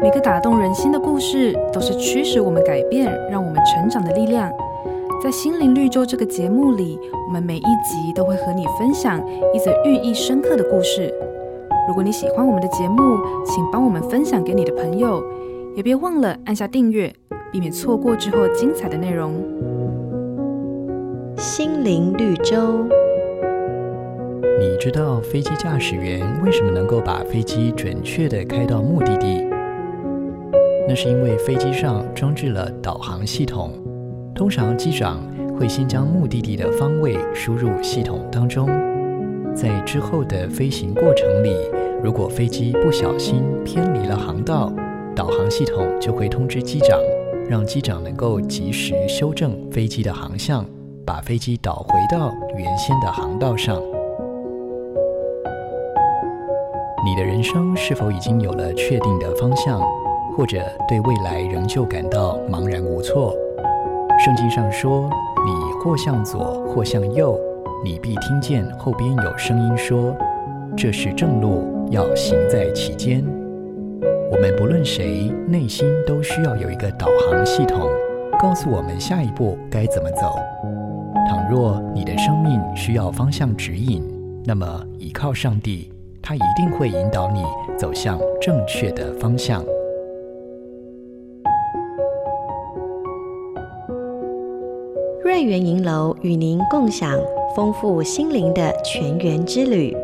每个打动人心的故事，都是驱使我们改变、让我们成长的力量。在心灵绿洲这个节目里，我们每一集都会和你分享一则寓意深刻的故事。如果你喜欢我们的节目，请帮我们分享给你的朋友，也别忘了按下订阅，避免错过之后精彩的内容。心灵绿洲。你知道飞机驾驶员为什么能够把飞机准确的开到目的地？那是因为飞机上装置了导航系统。通常机长会先将目的地的方位输入系统当中，在之后的飞行过程里，如果飞机不小心偏离了航道，导航系统就会通知机长，让机长能够及时修正飞机的航向，把飞机导回到原先的航道上。你的人生是否已经有了确定的方向，或者对未来仍旧感到茫然无措？圣经上说：“你或向左，或向右，你必听见后边有声音说：‘这是正路，要行在其间。’”我们不论谁，内心都需要有一个导航系统，告诉我们下一步该怎么走。倘若你的生命需要方向指引，那么依靠上帝，他一定会引导你走向正确的方向。瑞园银楼与您共享丰富心灵的泉源之旅。